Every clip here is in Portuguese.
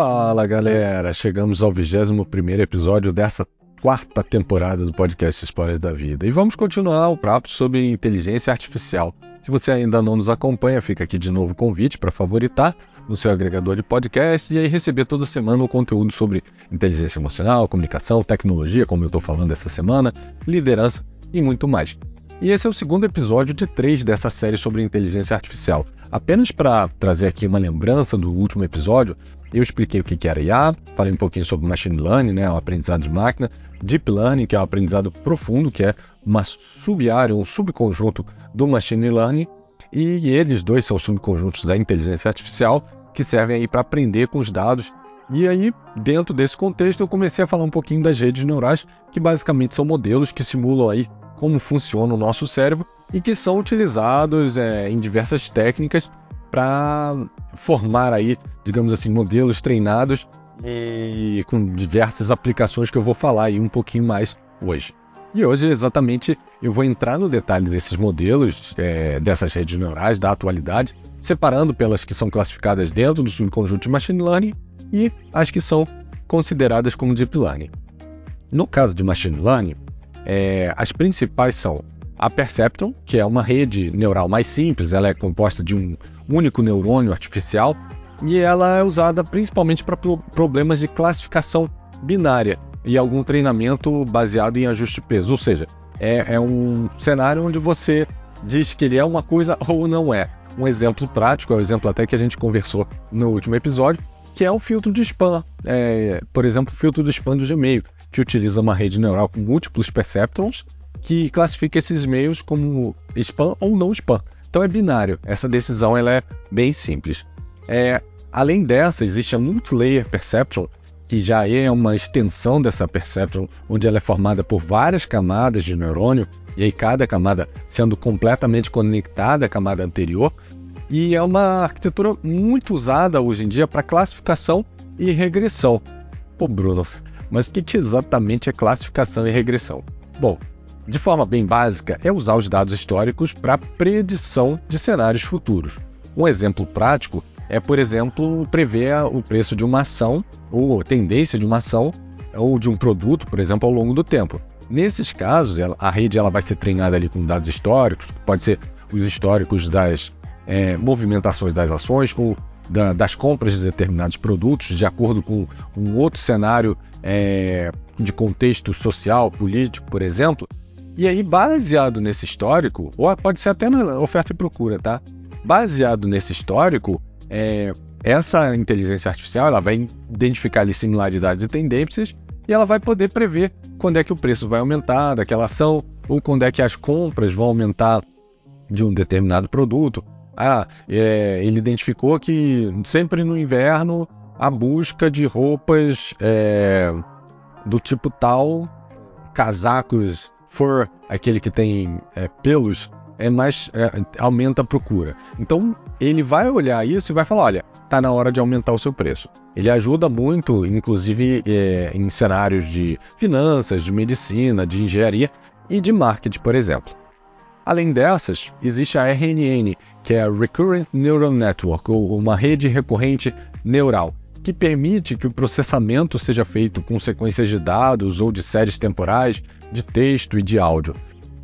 Fala galera, chegamos ao 21 episódio dessa quarta temporada do podcast Histórias da Vida e vamos continuar o papo sobre inteligência artificial. Se você ainda não nos acompanha, fica aqui de novo o convite para favoritar no seu agregador de podcast e aí receber toda semana o conteúdo sobre inteligência emocional, comunicação, tecnologia, como eu estou falando essa semana, liderança e muito mais. E esse é o segundo episódio de três dessa série sobre inteligência artificial. Apenas para trazer aqui uma lembrança do último episódio, eu expliquei o que era IA, falei um pouquinho sobre machine learning, né, o aprendizado de máquina, deep learning, que é o aprendizado profundo, que é uma sub-área, um subconjunto do machine learning, e eles dois são subconjuntos da inteligência artificial que servem aí para aprender com os dados. E aí, dentro desse contexto, eu comecei a falar um pouquinho das redes neurais, que basicamente são modelos que simulam aí como funciona o nosso cérebro e que são utilizados é, em diversas técnicas para formar aí, digamos assim, modelos treinados e com diversas aplicações que eu vou falar aí um pouquinho mais hoje. E hoje, exatamente, eu vou entrar no detalhe desses modelos, é, dessas redes neurais da atualidade, separando pelas que são classificadas dentro do subconjunto de Machine Learning e as que são consideradas como Deep Learning. No caso de Machine Learning, é, as principais são a Perceptron, que é uma rede neural mais simples, ela é composta de um único neurônio artificial e ela é usada principalmente para pro problemas de classificação binária e algum treinamento baseado em ajuste de peso. Ou seja, é, é um cenário onde você diz que ele é uma coisa ou não é. Um exemplo prático, é o exemplo até que a gente conversou no último episódio, que é o filtro de spam. É, por exemplo, o filtro de spam do Gmail que utiliza uma rede neural com múltiplos perceptrons que classifica esses e-mails como spam ou não spam. Então é binário. Essa decisão ela é bem simples. É, além dessa, existe a Multilayer Perceptron, que já é uma extensão dessa perceptron, onde ela é formada por várias camadas de neurônio, e aí cada camada sendo completamente conectada à camada anterior, e é uma arquitetura muito usada hoje em dia para classificação e regressão. Pô, Bruno, mas o que, que exatamente é classificação e regressão? Bom, de forma bem básica, é usar os dados históricos para predição de cenários futuros. Um exemplo prático é, por exemplo, prever o preço de uma ação ou tendência de uma ação ou de um produto, por exemplo, ao longo do tempo. Nesses casos, a rede ela vai ser treinada ali com dados históricos, pode ser os históricos das é, movimentações das ações, com da, das compras de determinados produtos, de acordo com um outro cenário é, de contexto social, político, por exemplo. E aí, baseado nesse histórico, ou pode ser até na oferta e procura, tá? Baseado nesse histórico, é, essa inteligência artificial ela vai identificar ali similaridades e tendências e ela vai poder prever quando é que o preço vai aumentar daquela ação ou quando é que as compras vão aumentar de um determinado produto ah, é, ele identificou que sempre no inverno a busca de roupas é, do tipo tal, casacos fur, aquele que tem é, pelos, é mais é, aumenta a procura. Então ele vai olhar isso e vai falar, olha, tá na hora de aumentar o seu preço. Ele ajuda muito, inclusive é, em cenários de finanças, de medicina, de engenharia e de marketing, por exemplo. Além dessas, existe a RNN, que é a Recurrent Neural Network, ou uma rede recorrente neural, que permite que o processamento seja feito com sequências de dados ou de séries temporais, de texto e de áudio.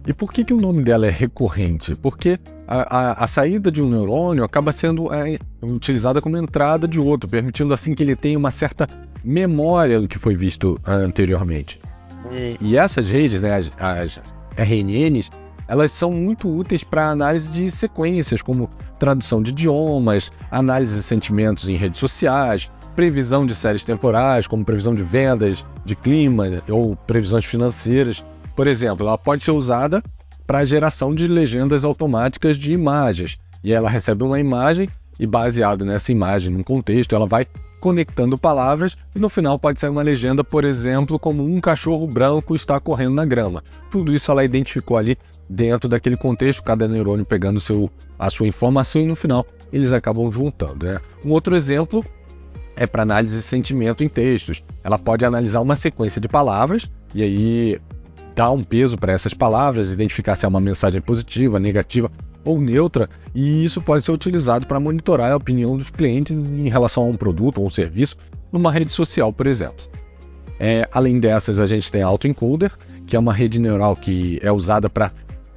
E por que, que o nome dela é recorrente? Porque a, a, a saída de um neurônio acaba sendo é, utilizada como entrada de outro, permitindo assim que ele tenha uma certa memória do que foi visto anteriormente. E, e essas redes, né, as, as RNNs, elas são muito úteis para análise de sequências, como tradução de idiomas, análise de sentimentos em redes sociais, previsão de séries temporais, como previsão de vendas, de clima ou previsões financeiras. Por exemplo, ela pode ser usada para a geração de legendas automáticas de imagens. E ela recebe uma imagem e, baseado nessa imagem, num contexto, ela vai conectando palavras e no final pode sair uma legenda, por exemplo, como um cachorro branco está correndo na grama. Tudo isso ela identificou ali dentro daquele contexto, cada neurônio pegando seu, a sua informação e no final eles acabam juntando. Né? Um outro exemplo é para análise de sentimento em textos. Ela pode analisar uma sequência de palavras e aí dar um peso para essas palavras, identificar se é uma mensagem positiva, negativa ou neutra, e isso pode ser utilizado para monitorar a opinião dos clientes em relação a um produto ou um serviço, numa rede social, por exemplo. É, além dessas, a gente tem a autoencoder, que é uma rede neural que é usada para,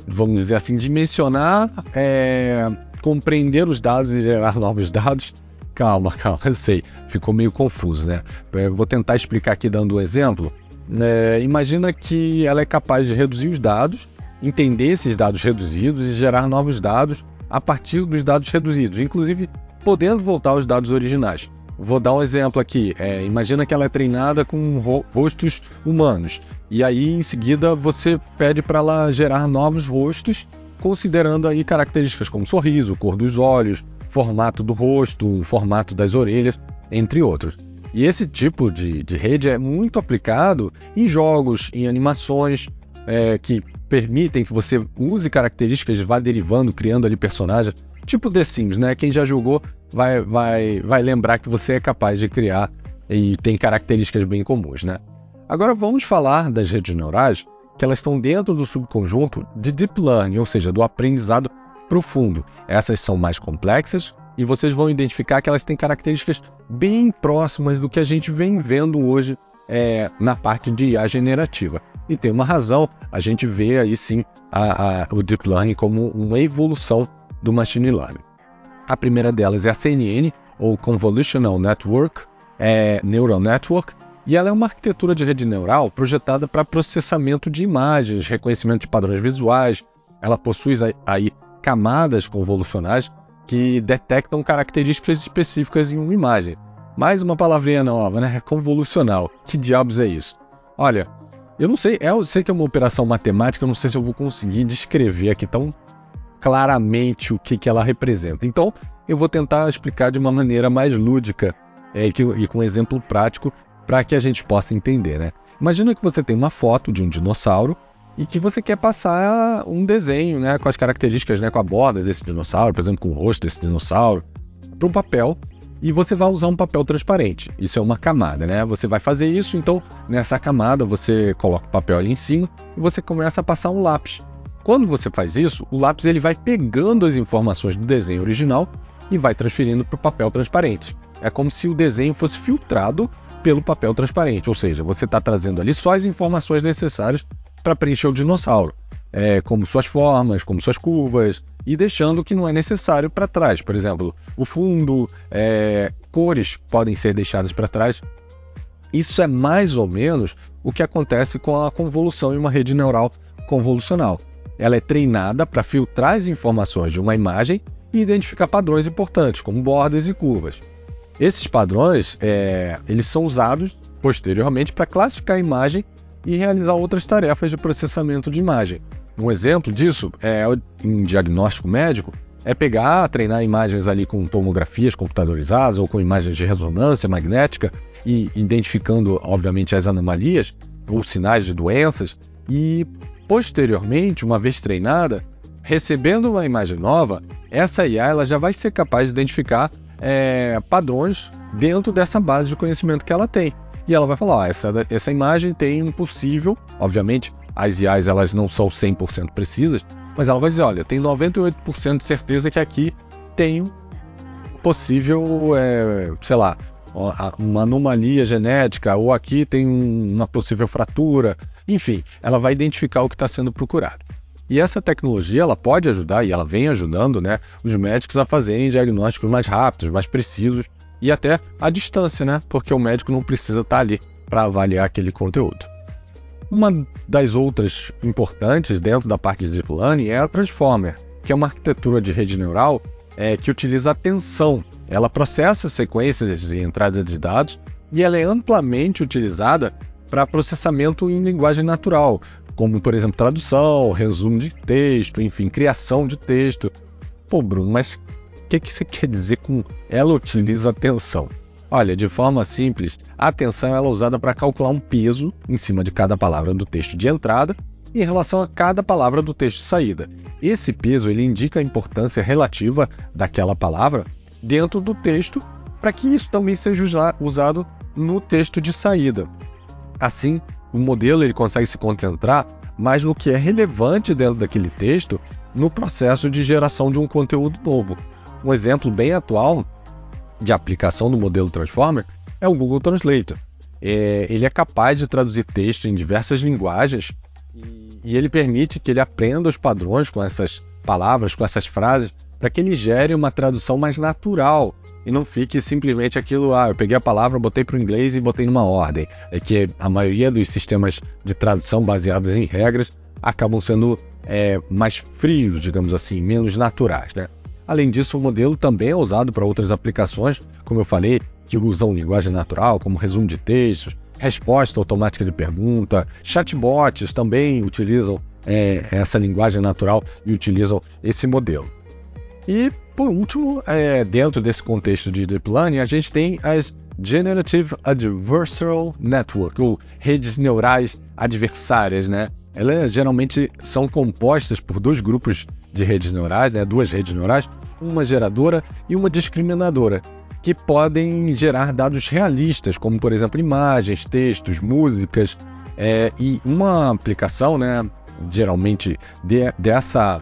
vamos dizer assim, dimensionar, é, compreender os dados e gerar novos dados. Calma, calma, eu sei, ficou meio confuso, né? Eu vou tentar explicar aqui dando um exemplo. É, imagina que ela é capaz de reduzir os dados, entender esses dados reduzidos e gerar novos dados a partir dos dados reduzidos, inclusive podendo voltar aos dados originais. Vou dar um exemplo aqui. É, imagina que ela é treinada com ro rostos humanos. E aí, em seguida, você pede para ela gerar novos rostos, considerando aí características como sorriso, cor dos olhos, formato do rosto, formato das orelhas, entre outros. E esse tipo de, de rede é muito aplicado em jogos, em animações, é, que permitem que você use características, vá derivando, criando ali personagens, tipo The Sims, né? Quem já jogou vai, vai, vai lembrar que você é capaz de criar e tem características bem comuns, né? Agora vamos falar das redes neurais, que elas estão dentro do subconjunto de Deep Learning, ou seja, do aprendizado profundo. Essas são mais complexas e vocês vão identificar que elas têm características bem próximas do que a gente vem vendo hoje é, na parte de IA generativa. E tem uma razão, a gente vê aí sim a, a, o Deep Learning como uma evolução do Machine Learning. A primeira delas é a CNN, ou Convolutional Network, é, Neural Network, e ela é uma arquitetura de rede neural projetada para processamento de imagens, reconhecimento de padrões visuais. Ela possui aí camadas convolucionais que detectam características específicas em uma imagem. Mais uma palavrinha nova, né? Convolucional. Que diabos é isso? Olha, eu não sei, é, eu sei que é uma operação matemática, eu não sei se eu vou conseguir descrever aqui tão claramente o que, que ela representa. Então, eu vou tentar explicar de uma maneira mais lúdica é, e com um exemplo prático para que a gente possa entender. Né? Imagina que você tem uma foto de um dinossauro e que você quer passar um desenho né, com as características, né, com a borda desse dinossauro, por exemplo, com o rosto desse dinossauro, para um papel e você vai usar um papel transparente. Isso é uma camada, né? Você vai fazer isso, então nessa camada você coloca o papel ali em cima e você começa a passar um lápis. Quando você faz isso, o lápis ele vai pegando as informações do desenho original e vai transferindo para o papel transparente. É como se o desenho fosse filtrado pelo papel transparente, ou seja, você está trazendo ali só as informações necessárias para preencher o dinossauro, é, como suas formas, como suas curvas, e deixando o que não é necessário para trás. Por exemplo, o fundo, é, cores podem ser deixadas para trás. Isso é mais ou menos o que acontece com a convolução em uma rede neural convolucional. Ela é treinada para filtrar as informações de uma imagem e identificar padrões importantes, como bordas e curvas. Esses padrões é, eles são usados posteriormente para classificar a imagem e realizar outras tarefas de processamento de imagem. Um exemplo disso é em diagnóstico médico é pegar, treinar imagens ali com tomografias computadorizadas ou com imagens de ressonância magnética e identificando, obviamente, as anomalias ou sinais de doenças e posteriormente, uma vez treinada, recebendo uma imagem nova, essa IA ela já vai ser capaz de identificar é, padrões dentro dessa base de conhecimento que ela tem e ela vai falar: ah, essa, essa imagem tem um possível, obviamente, as IAs elas não são 100% precisas, mas ela vai dizer: olha, tem 98% de certeza que aqui tem possível, é, sei lá, uma anomalia genética, ou aqui tem uma possível fratura, enfim, ela vai identificar o que está sendo procurado. E essa tecnologia ela pode ajudar, e ela vem ajudando, né, os médicos a fazerem diagnósticos mais rápidos, mais precisos e até a distância, né? Porque o médico não precisa estar ali para avaliar aquele conteúdo. Uma das outras importantes dentro da parte de Deep Learning é a Transformer, que é uma arquitetura de rede neural é, que utiliza atenção. Ela processa sequências e entradas de dados e ela é amplamente utilizada para processamento em linguagem natural, como por exemplo tradução, resumo de texto, enfim, criação de texto. Pô, Bruno, mas o que, que você quer dizer com ela utiliza atenção? Olha, de forma simples, a atenção é usada para calcular um peso em cima de cada palavra do texto de entrada em relação a cada palavra do texto de saída. Esse peso ele indica a importância relativa daquela palavra dentro do texto para que isso também seja usado no texto de saída. Assim, o modelo ele consegue se concentrar mais no que é relevante dentro daquele texto no processo de geração de um conteúdo novo. Um exemplo bem atual de aplicação do modelo Transformer é o Google Translator. É, ele é capaz de traduzir texto em diversas linguagens e, ele permite que ele aprenda os padrões com essas palavras, com essas frases, para que ele gere uma tradução mais natural e não fique simplesmente aquilo, ah, eu peguei a palavra, botei para o inglês e botei numa ordem. É que a maioria dos sistemas de tradução baseados em regras acabam sendo é, mais frios, digamos assim, menos naturais. Né? Além disso, o modelo também é usado para outras aplicações, como eu falei, que usam linguagem natural, como resumo de textos, resposta automática de pergunta, chatbots também utilizam é, essa linguagem natural e utilizam esse modelo. E, por último, é, dentro desse contexto de Deep Learning, a gente tem as Generative Adversarial Network, ou redes neurais adversárias, né? Elas geralmente são compostas por dois grupos de redes neurais, né? duas redes neurais, uma geradora e uma discriminadora, que podem gerar dados realistas, como por exemplo imagens, textos, músicas, é, e uma aplicação, né, geralmente de, dessa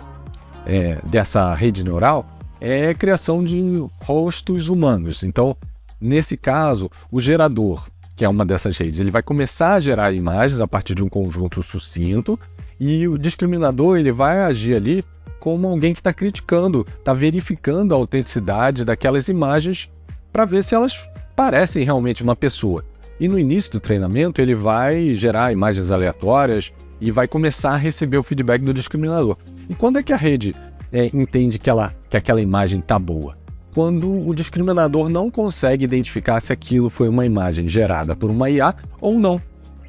é, dessa rede neural é a criação de rostos humanos. Então, nesse caso, o gerador, que é uma dessas redes, ele vai começar a gerar imagens a partir de um conjunto sucinto e o discriminador ele vai agir ali como alguém que está criticando, está verificando a autenticidade daquelas imagens para ver se elas parecem realmente uma pessoa. E no início do treinamento ele vai gerar imagens aleatórias e vai começar a receber o feedback do discriminador. E quando é que a rede é, entende que, ela, que aquela imagem está boa? Quando o discriminador não consegue identificar se aquilo foi uma imagem gerada por uma IA ou não.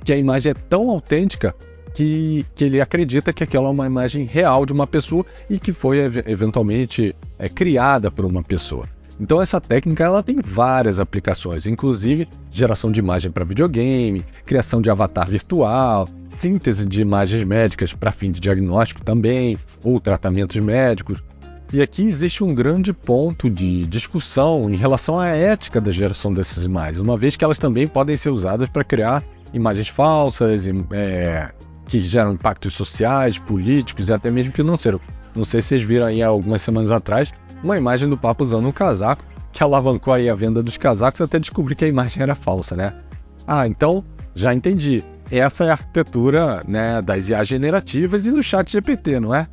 Que a imagem é tão autêntica que, que ele acredita que aquela é uma imagem real de uma pessoa e que foi eventualmente é, criada por uma pessoa. Então essa técnica ela tem várias aplicações, inclusive geração de imagem para videogame, criação de avatar virtual, síntese de imagens médicas para fim de diagnóstico também, ou tratamentos médicos. E aqui existe um grande ponto de discussão em relação à ética da geração dessas imagens, uma vez que elas também podem ser usadas para criar imagens falsas, é, que geram impactos sociais, políticos e até mesmo financeiros. Não sei se vocês viram aí algumas semanas atrás uma imagem do Papa usando um casaco que alavancou aí a venda dos casacos até descobrir que a imagem era falsa, né? Ah, então já entendi. Essa é a arquitetura né, das IA generativas e do chat GPT, não é?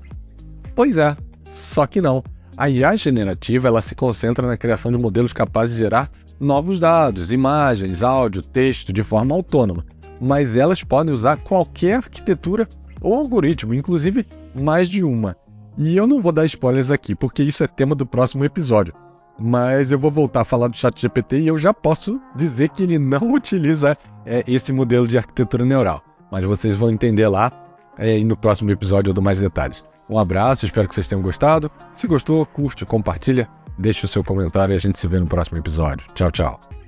Pois é, só que não. A IA generativa ela se concentra na criação de modelos capazes de gerar novos dados, imagens, áudio, texto de forma autônoma, mas elas podem usar qualquer arquitetura ou algoritmo, inclusive mais de uma. E eu não vou dar spoilers aqui, porque isso é tema do próximo episódio. Mas eu vou voltar a falar do ChatGPT e eu já posso dizer que ele não utiliza é, esse modelo de arquitetura neural. Mas vocês vão entender lá é, e no próximo episódio eu dou mais detalhes. Um abraço, espero que vocês tenham gostado. Se gostou, curte, compartilha, deixe o seu comentário e a gente se vê no próximo episódio. Tchau, tchau.